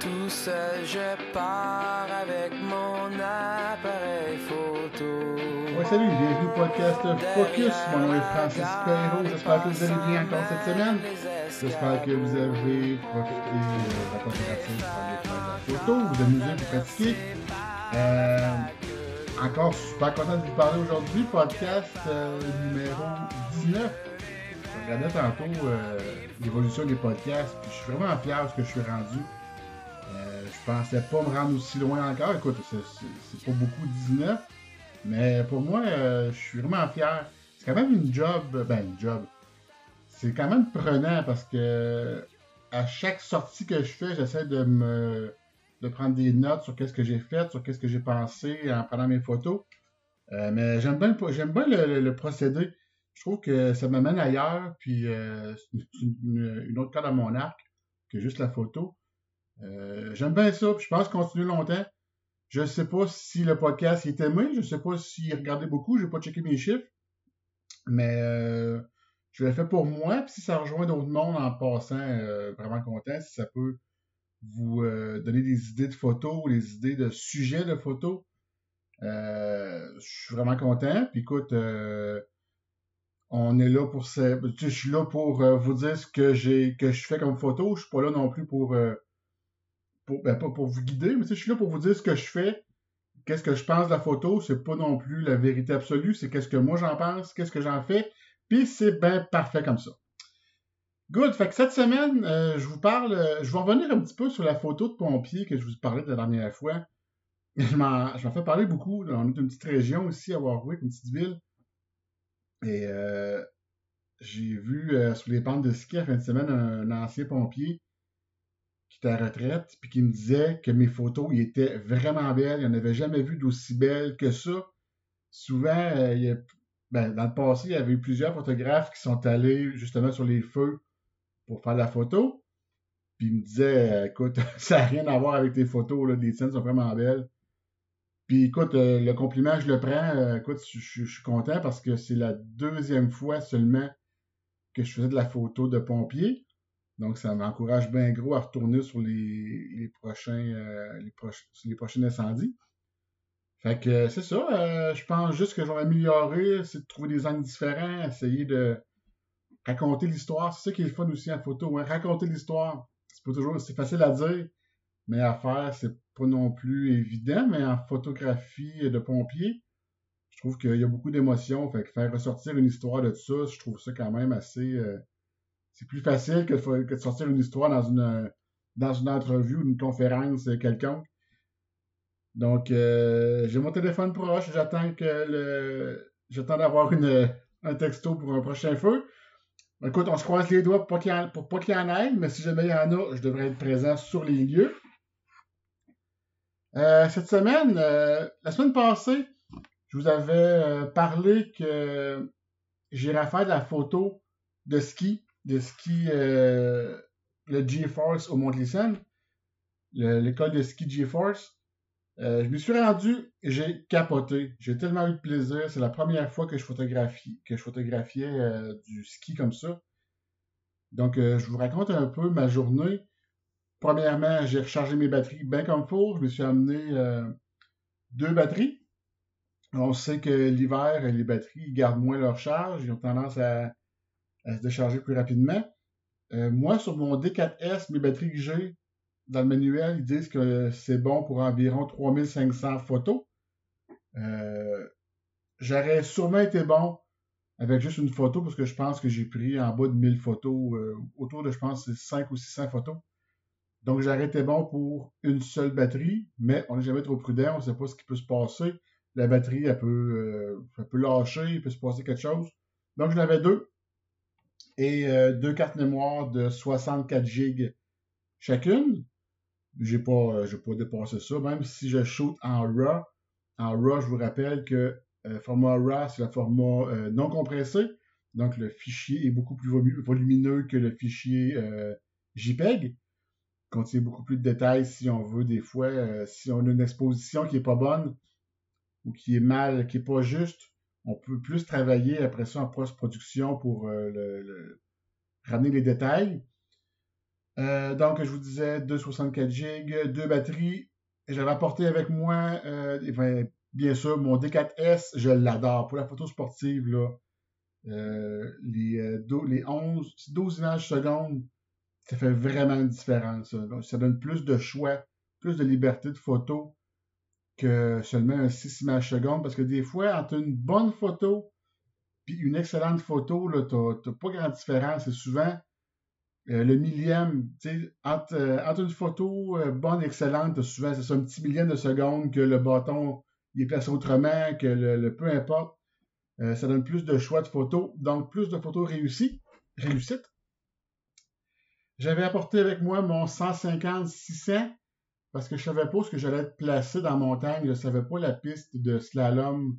Tout seul, je pars avec mon appareil photo. Ouais, salut, bienvenue au podcast Focus. Mon nom est Francis Perrault. J'espère que vous allez bien encore cette semaine. J'espère que vous avez profité de la pour aller faire de la photo, vous amuser, vous pratiquer. Euh, encore super content de vous parler aujourd'hui. Podcast euh, numéro 19. Je regardais tantôt euh, l'évolution des podcasts, je suis vraiment fier de ce que je suis rendu. Euh, je pensais pas me rendre aussi loin encore. Écoute, c'est- pas beaucoup 19, mais pour moi, euh, je suis vraiment fier. C'est quand même une job, ben une job. C'est quand même prenant parce que à chaque sortie que je fais, j'essaie de me de prendre des notes sur qu'est-ce que j'ai fait, sur qu'est-ce que j'ai pensé en prenant mes photos. Euh, mais j'aime bien, j'aime bien le, procédé. Je trouve que ça m'amène ailleurs, puis c'est une, une autre corde à mon arc que juste la photo. Euh, J'aime bien ça, puis je pense continuer longtemps. Je sais pas si le podcast est aimé, je sais pas s'il regardait beaucoup, j'ai pas checké mes chiffres, mais euh, je l'ai fait pour moi, puis si ça rejoint d'autres mondes en passant, euh, vraiment content, si ça peut vous donner des idées de photos, des idées de sujets de photos, je suis vraiment content. Puis écoute, on est là pour ça. Je suis là pour vous dire ce que j'ai que je fais comme photo. Je suis pas là non plus pour, ben, pas pour vous guider, mais je suis là pour vous dire ce que je fais. Qu'est-ce que je pense de la photo, c'est pas non plus la vérité absolue, c'est qu'est-ce que moi j'en pense, qu'est-ce que j'en fais, puis c'est bien parfait comme ça. Good, fait que cette semaine, euh, je vous parle, euh, je vais revenir un petit peu sur la photo de pompier que je vous parlais de la dernière fois. Je m'en fais parler beaucoup. On est une petite région aussi à Warwick, une petite ville. Et euh, j'ai vu sur les pentes de ski à fin de semaine un ancien pompier qui était à retraite, puis qui me disait que mes photos étaient vraiment belles. Il n'en avait jamais vu d'aussi belles que ça. Souvent, euh, ben, dans le passé, il y avait eu plusieurs photographes qui sont allés justement sur les feux pour faire la photo. Puis il me disait, euh, écoute, ça n'a rien à voir avec tes photos, les tiennes sont vraiment belles. Puis écoute, euh, le compliment, je le prends. écoute, je suis content parce que c'est la deuxième fois seulement que je faisais de la photo de pompier. Donc ça m'encourage bien gros à retourner sur les, les prochains euh, les, les prochains incendies. Fait que euh, c'est ça. euh, je pense juste que je vais m'améliorer, c'est de trouver des angles différents, essayer de raconter l'histoire. C'est ça qui est le fun aussi en photo, hein, raconter l'histoire. C'est pas toujours, c'est facile à dire, mais à faire, c'est pas non plus évident. Mais en photographie de pompier, je trouve qu'il y a beaucoup d'émotions. Fait que faire ressortir une histoire de ça, je trouve ça quand même assez. C'est plus facile que de, sortir une histoire dans une dans une entrevue ou une conférence euh, quelconque. Donc, euh, j'ai mon téléphone proche. J'attends que le, j'attends d'avoir une un texto pour un prochain feu. Écoute, on se croise les doigts pour pas pas qu'il y en ait, mais si jamais il y en a, je devrais être présent sur les lieux. Euh, cette semaine, la semaine passée, je vous avais parlé que j'irais faire de la photo de ski, de ski, euh, le GeForce au le- l'école de ski GeForce. Euh, je me suis rendu, j'ai capoté. J'ai tellement eu de plaisir. C'est la première fois que je photographie, que je photographiais euh, du ski comme ça. Donc, je vous raconte un peu ma journée. Premièrement, j'ai rechargé mes batteries bien comme faut. Je me suis amené deux batteries. On sait que l'hiver, les batteries gardent moins leur charge. Ils ont tendance à, à se décharger plus rapidement. Euh, moi, sur mon D4S, mes batteries que j'ai, dans le manuel, ils disent que c'est bon pour environ 3500 photos. Euh, J'aurais sûrement été bon avec juste une photo parce que je pense que j'ai pris en bas de 1000 photos, euh, autour de, je pense, c'est 5 ou 600 photos. Donc, j'aurais été bon pour une seule batterie, mais on n'est jamais trop prudent, on ne sait pas ce qui peut se passer. La batterie, elle peut, euh, elle peut lâcher, il peut se passer quelque chose. Donc, j'en avais deux. Et euh, deux cartes mémoire de 64 gigs chacune. J'ai pas, euh, j'ai pas dépassé ça, même si je shoot en RAW. En RAW, je vous rappelle que euh, format RAW, c'est le format euh, non compressé. Donc, le fichier est beaucoup plus volu- volumineux que le fichier euh, JPEG. Contient beaucoup plus de détails si on veut, des fois, si on a une exposition qui est pas bonne ou qui est mal, qui est pas juste, on peut plus travailler après ça en post-production pour euh, ramener les détails. Euh, donc, je vous disais 264 GB, deux batteries. J'avais apporté avec moi, euh, bien sûr, mon D4S, je l'adore. Pour la photo sportive, les, les 11, 12 images secondes, ça fait vraiment une différence. Ça donne plus de choix, plus de liberté de photo que seulement un 6 images secondes. Parce que des fois, entre une bonne photo puis une excellente photo, tu n'as pas grande différence. C'est souvent euh, le millième, entre, euh, entre une photo euh, bonne, excellente, souvent c'est un petit millième de seconde que le bâton il est placé autrement, que le, peu importe. ça donne plus de choix de photos, donc plus de photos réussies, réussites. J'avais apporté avec moi mon 150-600 parce que je savais pas ce que j'allais être placé dans la montagne. Je savais pas la piste de slalom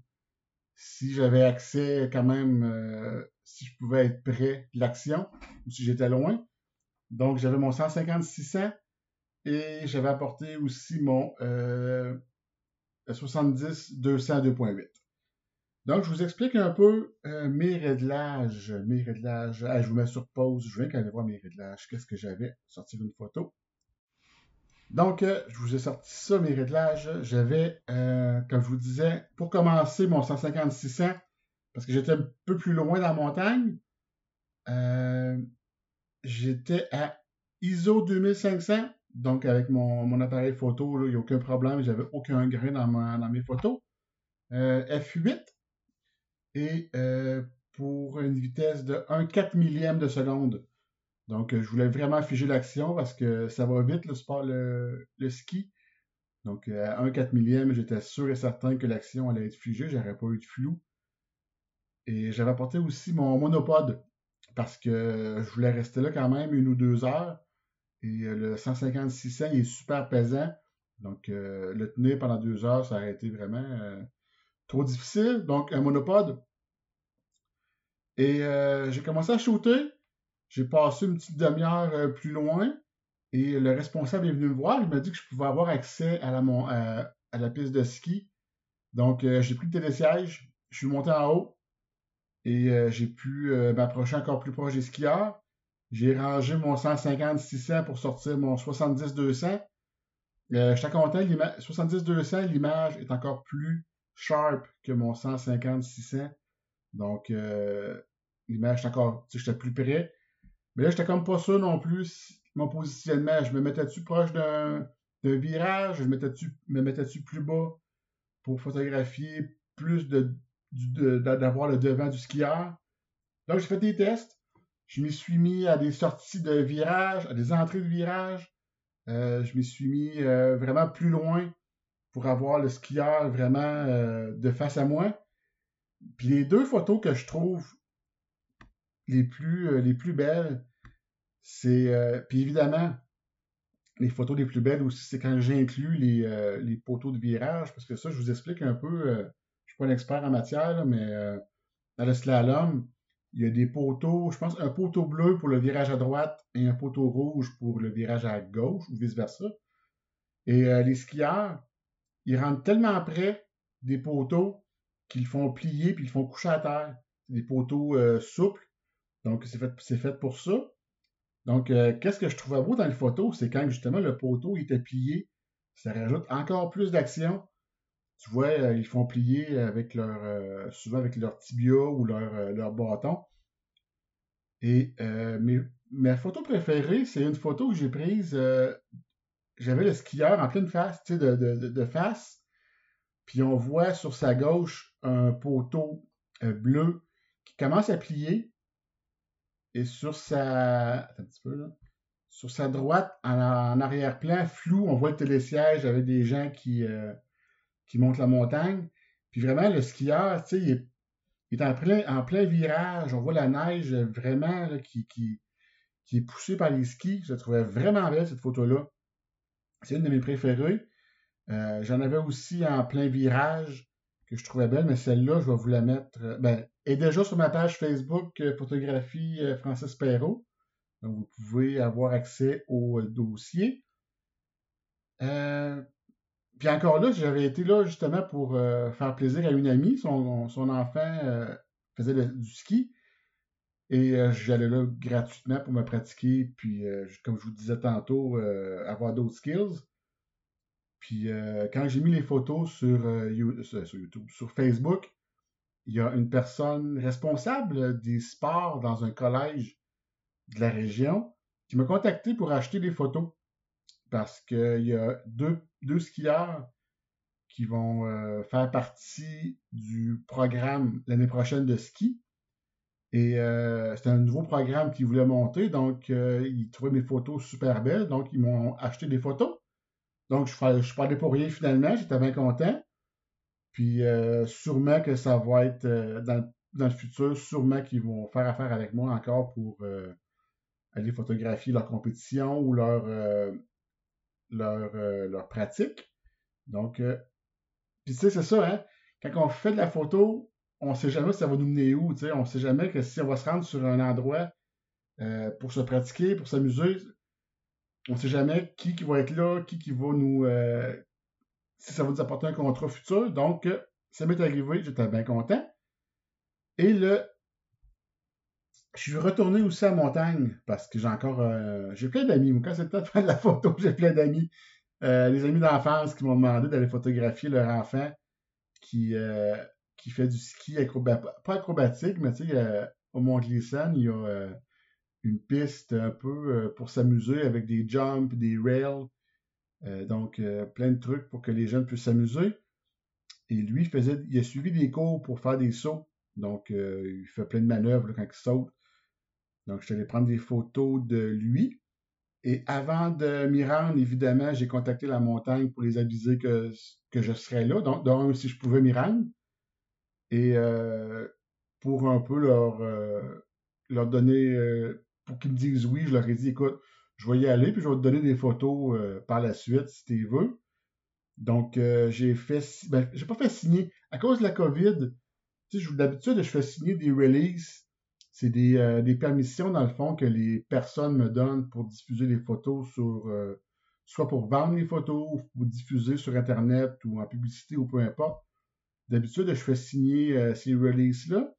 si j'avais accès quand même, si je pouvais être près de l'action ou si j'étais loin. Donc, j'avais mon 150-600 et j'avais apporté aussi mon 70-200 2.8. Donc, je vous explique un peu euh, mes réglages. Mes réglages. Ah, je vous mets sur pause. Je viens aller voir mes réglages. Qu'est-ce que j'avais? Sortir une photo. Donc, euh, je vous ai sorti ça, mes réglages. J'avais, euh, comme je vous disais, pour commencer mon 150-600, parce que j'étais un peu plus loin dans la montagne, j'étais à ISO 2500. Donc, avec mon, appareil photo, il n'y a aucun problème. J'avais aucun grain dans, dans mes photos. Euh, F8. Et euh, pour une vitesse de 1 4 millième de seconde. Donc, je voulais vraiment figer l'action parce que ça va vite, le sport, le, ski. Donc, à 1 4 millième, j'étais sûr et certain que l'action allait être figée. J'aurais pas eu de flou. Et j'avais apporté aussi mon monopode parce que je voulais rester là quand même une ou deux heures. Et euh, le 156 il est super pesant. Donc, euh, le tenir pendant deux heures, ça aurait été vraiment euh, trop difficile. Donc, un monopode. Et j'ai commencé à shooter. J'ai passé une petite demi-heure plus loin. Et le responsable est venu me voir. Il m'a dit que je pouvais avoir accès à la, à la piste de ski. Donc, j'ai pris le télésiège. Je suis monté en haut et euh, j'ai pu euh, m'approcher encore plus proche des skieurs. J'ai rangé mon 150-600 pour sortir mon 70-200. Euh, je suis content, 70-200, l'image est encore plus sharp que mon 150-600. Donc, l'image est encore, tu sais, j'étais plus près. Mais là, j'étais comme pas sûr non plus mon positionnement. Je me mettais-tu proche d'un virage? Je me mettais-tu plus bas pour photographier plus de d'avoir le devant du skieur? Donc, j'ai fait des tests. Je me suis mis à des sorties de virage, à des entrées de virage. Euh, je me suis mis euh, vraiment plus loin pour avoir le skieur vraiment euh, de face à moi. Puis les deux photos que je trouve les plus, les plus belles, c'est. puis évidemment, les photos les plus belles aussi, c'est quand j'inclus les, les poteaux de virage, parce que ça, je vous explique un peu pas un expert en matière, mais euh, dans le slalom, il y a des poteaux, je pense un poteau bleu pour le virage à droite et un poteau rouge pour le virage à gauche ou vice-versa. Et euh, les skieurs, ils rentrent tellement près des poteaux qu'ils font plier puis ils font coucher à terre. C'est des poteaux euh, souples. Donc, c'est fait, c'est fait pour ça. Donc, qu'est-ce que je trouvais beau dans les photos, c'est quand justement le poteau était plié. Ça rajoute encore plus d'action tu vois, euh, ils font plier avec leur, euh, souvent avec leur tibia ou leur, euh, leur bâton. Et ma photo préférée, c'est une photo que j'ai prise. J'avais le skieur en pleine face, tu sais, de, face. Puis on voit sur sa gauche un poteau bleu qui commence à plier. Et sur sa. Sur sa droite, en, arrière-plan, flou, on voit le télésiège avec des gens qui, qui monte la montagne. Puis vraiment, le skieur, tu sais, il, est, en plein, virage. On voit la neige vraiment qui, qui, est poussée par les skis. Je trouvais vraiment belle, cette photo-là. C'est une de mes préférées. Euh, j'en avais aussi en plein virage que je trouvais belle, mais celle-là, je vais vous la mettre. Euh, ben, est déjà sur ma page Facebook euh, Photographie Francis Perrault. Donc, vous pouvez avoir accès au dossier. Puis encore là, j'avais été là justement pour euh, faire plaisir à une amie. Son, enfant euh, faisait du ski. Et j'allais là gratuitement pour me pratiquer, puis comme je vous disais tantôt, avoir d'autres skills. Puis quand j'ai mis les photos sur YouTube, sur Facebook, il y a une personne responsable des sports dans un collège de la région qui m'a contacté pour acheter des photos parce qu'il y a deux, deux, skieurs qui vont euh, faire partie du programme l'année prochaine de ski. Et euh, c'est un nouveau programme qu'ils voulaient monter, donc euh, ils trouvaient mes photos super belles, donc ils m'ont acheté des photos. Donc je pas allé pour rien finalement, j'étais bien content. Puis sûrement que ça va être dans, dans, le futur, sûrement qu'ils vont faire affaire avec moi encore pour aller photographier leur compétition ou leur, euh, leur, euh, leur, pratique. Donc, euh, puis tu sais, c'est ça, hein? Quand on fait de la photo, on ne sait jamais si ça va nous mener où, tu sais. On ne sait jamais que si on va se rendre sur un endroit pour se pratiquer, pour s'amuser, on ne sait jamais qui, qui va être là, qui, qui va nous... si ça va nous apporter un contrat futur. Donc, ça m'est arrivé, j'étais bien content. Et le je suis retourné aussi à montagne parce que j'ai encore. Euh, j'ai plein d'amis. Quand c'est le temps de faire de la photo, j'ai plein d'amis. Euh, les amis d'enfance qui m'ont demandé d'aller photographier leur enfant qui, euh, fait du ski acrobatique, pas acrobatique, mais tu sais, au Mont Glissan, il y a une piste un peu pour s'amuser avec des jumps, des rails. Donc, plein de trucs pour que les jeunes puissent s'amuser. Et lui, faisait, il a suivi des cours pour faire des sauts. Donc, il fait plein de manœuvres quand il saute. Donc, je suis prendre des photos de lui. Et avant de m'y rendre, évidemment, j'ai contacté la montagne pour les aviser que, je serais là. Donc, si je pouvais m'y rendre. Et euh, pour un peu leur, euh, leur donner, euh, pour qu'ils me disent oui, je leur ai dit, écoute, je vais y aller, puis je vais te donner des photos par la suite si tu veux. Donc, j'ai fait, ben, j'ai pas fait signer. À cause de la COVID, tu sais, d'habitude, je fais signer des releases c'est euh, des, permissions, dans le fond, que les personnes me donnent pour diffuser les photos sur, euh, soit pour vendre les photos, ou diffuser sur Internet ou en publicité ou peu importe. D'habitude, je fais signer euh, ces releases-là,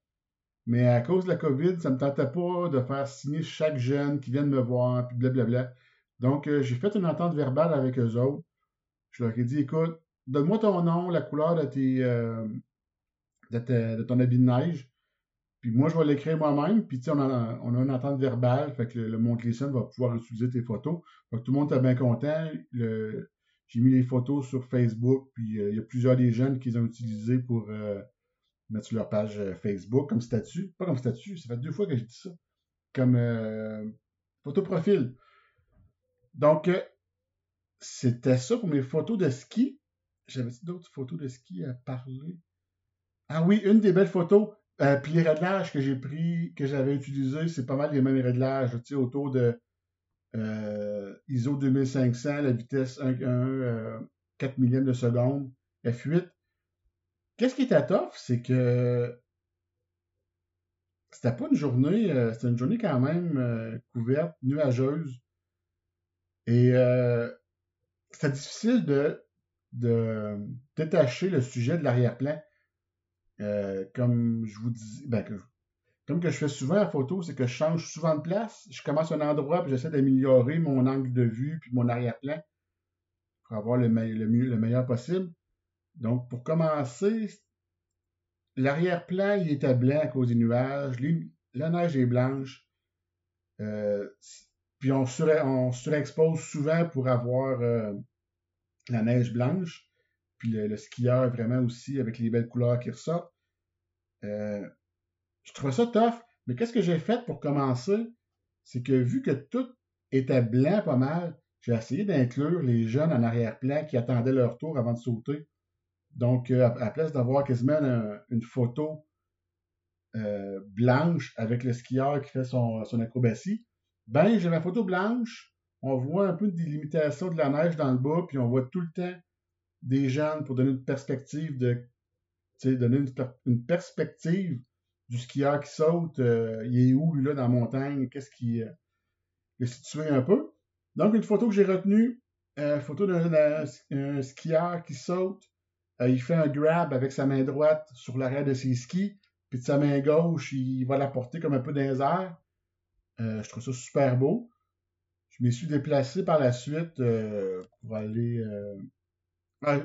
mais à cause de la COVID, ça ne me tentait pas de faire signer chaque jeune qui vient de me voir, puis blablabla. Donc, j'ai fait une entente verbale avec eux autres. Je leur ai dit, écoute, donne-moi ton nom, la couleur de, tes, de ton habit de neige puis moi, je vais l'écrire moi-même. Puis, tu sais, on a, on a une entente verbale. Fait que le, le va pouvoir utiliser tes photos. Fait que tout le monde est bien content. j'ai mis les photos sur Facebook. Puis, euh, il y a plusieurs des jeunes qui les ont utilisés pour euh, mettre sur leur page euh, Facebook comme statut. Pas comme statut, ça fait deux fois que j'ai dit ça. Comme photo profil. Donc, c'était ça pour mes photos de ski. J'avais d'autres photos de ski à parler. Ah oui, une des belles photos. Euh, puis les réglages que j'ai pris, que j'avais utilisés, c'est pas mal les mêmes réglages, tu sais, autour de euh, ISO 2500, la vitesse 1, 4 millièmes de seconde, F8. Qu'est-ce qui était tough, c'est que c'était pas une journée, euh, c'était une journée quand même couverte, nuageuse. Et c'était difficile de, détacher le sujet de l'arrière-plan. Euh, comme je vous dis, ben, comme que je fais souvent la photo, c'est que je change souvent de place. Je commence un endroit puis j'essaie d'améliorer mon angle de vue puis mon arrière-plan pour avoir le, meilleur possible. Donc, pour commencer, l'arrière-plan, était blanc à cause des nuages. la neige est blanche. Euh, puis on, on surexpose souvent pour avoir euh, la neige blanche puis le, skieur vraiment aussi avec les belles couleurs qui ressortent. Euh, je trouvais ça tough, mais qu'est-ce que j'ai fait pour commencer? C'est que vu que tout était blanc pas mal, j'ai essayé d'inclure les jeunes en arrière-plan qui attendaient leur tour avant de sauter. Donc, euh, à, la place d'avoir quasiment une photo euh, blanche avec le skieur qui fait son, acrobatie, ben, j'ai ma photo blanche, on voit un peu de délimitation de la neige dans le bas, puis on voit tout le temps des jeunes pour donner une perspective de donner une, perspective du skieur qui saute, euh, il est où là dans la montagne, qu'est-ce qui euh, est situé un peu. Donc une photo que j'ai retenue, euh, photo d'un skieur qui saute, il fait un grab avec sa main droite sur l'arrière de ses skis, puis de sa main gauche, il va la porter comme un peu dans airs. je trouve ça super beau. Je m'y suis déplacé par la suite pour aller. Ah,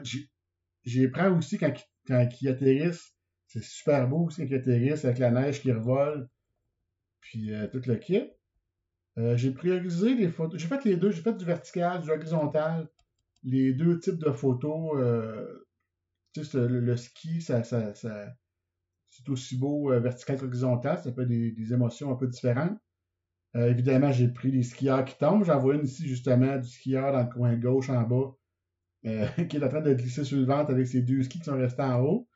J'y prends aussi quand, quand ils atterrissent. C'est super beau aussi quand ils atterrissent avec la neige qui revole. Puis tout le kit. j'ai priorisé les photos. J'ai fait les deux. J'ai fait du vertical, du horizontal. Les deux types de photos. Tu sais, le, ski, c'est aussi beau euh, vertical qu'horizontal. Ça fait des, des, émotions un peu différentes. Euh, évidemment, j'ai pris les skieurs qui tombent. J'en vois une ici, justement, du skieur dans le coin gauche en bas, euh, qui est en train de glisser sur le ventre avec ses deux skis qui sont restés en haut.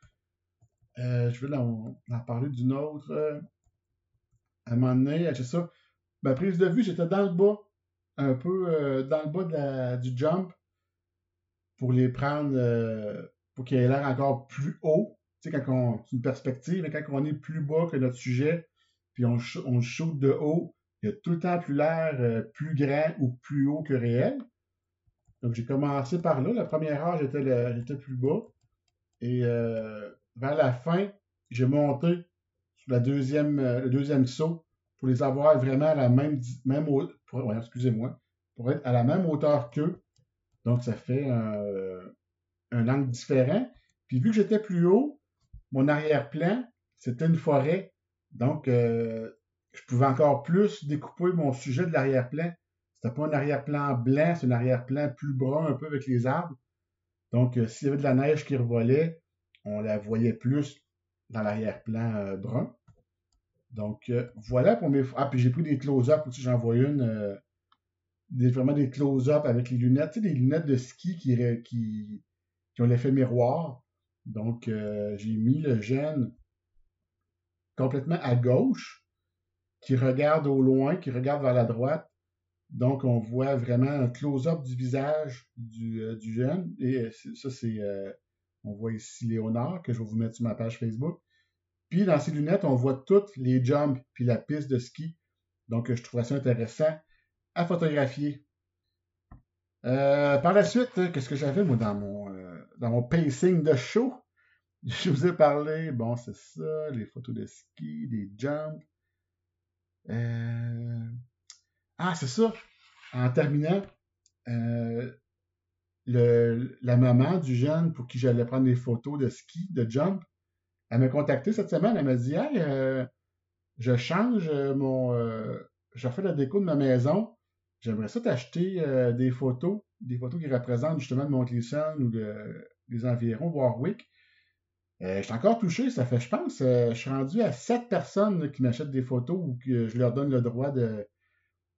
je vais en, parler d'une autre. à un moment donné, c'est ça. Ma prise de vue, j'étais dans le bas, un peu dans le bas du jump, pour les prendre, pour qu'ils aient l'air encore plus haut. Tu sais, quand on, c'est une perspective, mais quand on est plus bas que notre sujet, puis on, on shoot de haut, il y a tout le temps plus l'air euh, plus grand ou plus haut que réel. Donc, j'ai commencé par là. La première heure, j'étais, plus bas. Et euh, vers la fin, j'ai monté sur la deuxième, euh, le deuxième saut pour les avoir vraiment à la même, même pour, excusez-moi, pour être à la même hauteur qu'eux. Donc, ça fait un, un angle différent. Puis, vu que j'étais plus haut, mon arrière-plan, c'était une forêt. Donc, je pouvais encore plus découper mon sujet de l'arrière-plan. C'était pas un arrière-plan blanc, c'est un arrière-plan plus brun un peu avec les arbres. Donc, euh, s'il y avait de la neige qui revolait, on la voyait plus dans l'arrière-plan euh, brun. Donc, euh, voilà pour mes... Ah, puis j'ai pris des close-up aussi, j'en vois une. des, vraiment des close-up avec les lunettes. Tu sais, des lunettes de ski qui, qui ont l'effet miroir. Donc, j'ai mis le gène complètement à gauche qui regarde au loin, qui regarde vers la droite. Donc, on voit vraiment un close-up du visage du, euh, jeune. Et euh, ça, c'est. Euh, on voit ici Léonard, que je vais vous mettre sur ma page Facebook. Puis, dans ces lunettes, on voit toutes les jumps puis la piste de ski. Donc, je trouve ça intéressant à photographier. par la suite, qu'est-ce que j'avais, moi, dans mon, dans mon pacing de show? Je vous ai parlé, bon, c'est ça, les photos de ski, des jumps. Euh, ah, c'est ça. En terminant, euh, la maman du jeune pour qui j'allais prendre des photos de ski, de jump, elle m'a contacté cette semaine. Elle m'a dit Hey, euh, je change mon. je fais la déco de ma maison. J'aimerais ça t'acheter des photos, des photos qui représentent justement de Montlisson ou de, des environs Warwick. Euh, je suis encore touché, ça fait, je pense, euh, je suis rendu à sept personnes qui m'achètent des photos ou que je leur donne le droit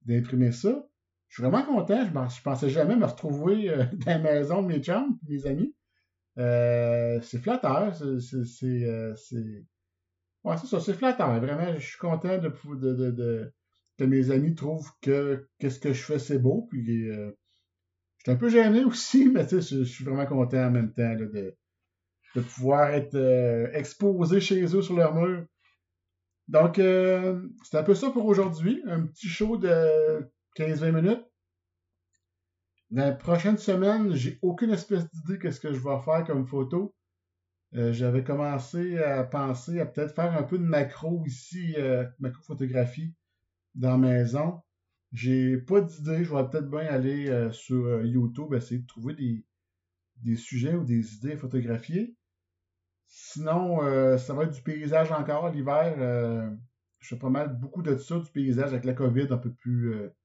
d'imprimer ça. Je suis vraiment content. Je, ne pensais jamais me retrouver euh, dans la maison de mes chums, mes amis. c'est flatteur. C'est. Ouais, c'est ça, c'est flatteur. Vraiment, je suis content de, de, que mes amis trouvent que ce que je fais, c'est beau. Puis, je suis un peu gêné aussi, mais je, je suis vraiment content en même temps de, de pouvoir être euh, exposé chez eux sur leur mur. Donc, euh, c'est un peu ça pour aujourd'hui. Un petit show de 15-20 minutes. La prochaine semaine, j'ai aucune espèce d'idée de ce que je vais faire comme photo. Euh, j'avais commencé à penser à peut-être faire un peu de macro ici, macro photographie dans la maison. J'ai pas d'idée. Je vais peut-être bien aller sur YouTube essayer de trouver des, des sujets ou des idées photographiées. Sinon, euh, ça va être du paysage encore l'hiver. Euh, je fais pas mal beaucoup de ça, du paysage avec la COVID, un peu plus euh,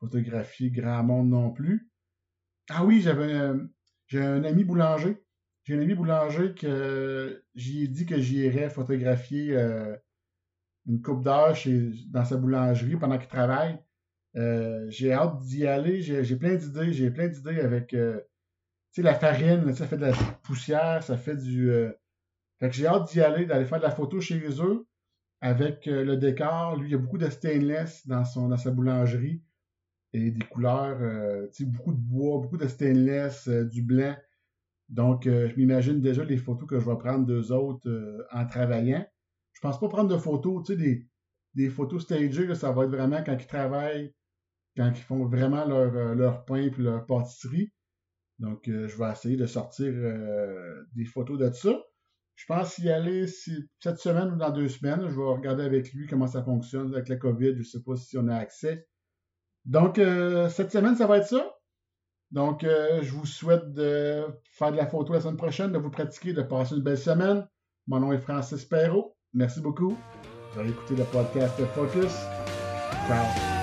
photographié grand monde non plus. Ah oui, j'avais j'ai un ami boulanger. J'ai un ami boulanger que j'y ai dit que j'irais photographier une coupe d'heure dans sa boulangerie pendant qu'il travaille. J'ai hâte d'y aller. J'ai plein d'idées. J'ai plein d'idées avec la farine. Ça fait de la poussière, ça fait du fait que j'ai hâte d'y aller, d'aller faire de la photo chez eux avec euh, le décor. Lui, il y a beaucoup de stainless dans, son, dans sa boulangerie et des couleurs, euh, beaucoup de bois, beaucoup de stainless, euh, du blanc. Donc, je m'imagine déjà les photos que je vais prendre d'eux autres en travaillant. Je pense pas prendre de photos, tu sais, des, des photos stagées, ça va être vraiment quand ils travaillent, quand ils font vraiment leur, leur pain et leur pâtisserie. Donc, je vais essayer de sortir des photos de ça. Je pense y aller cette semaine ou dans deux semaines. Je vais regarder avec lui comment ça fonctionne avec la COVID. Je ne sais pas si on a accès. Donc, euh, cette semaine, ça va être ça. Donc, euh, je vous souhaite de faire de la photo la semaine prochaine, de vous pratiquer, de passer une belle semaine. Mon nom est Francis Perrault. Merci beaucoup. Vous avez écouté le podcast Focus. Ciao.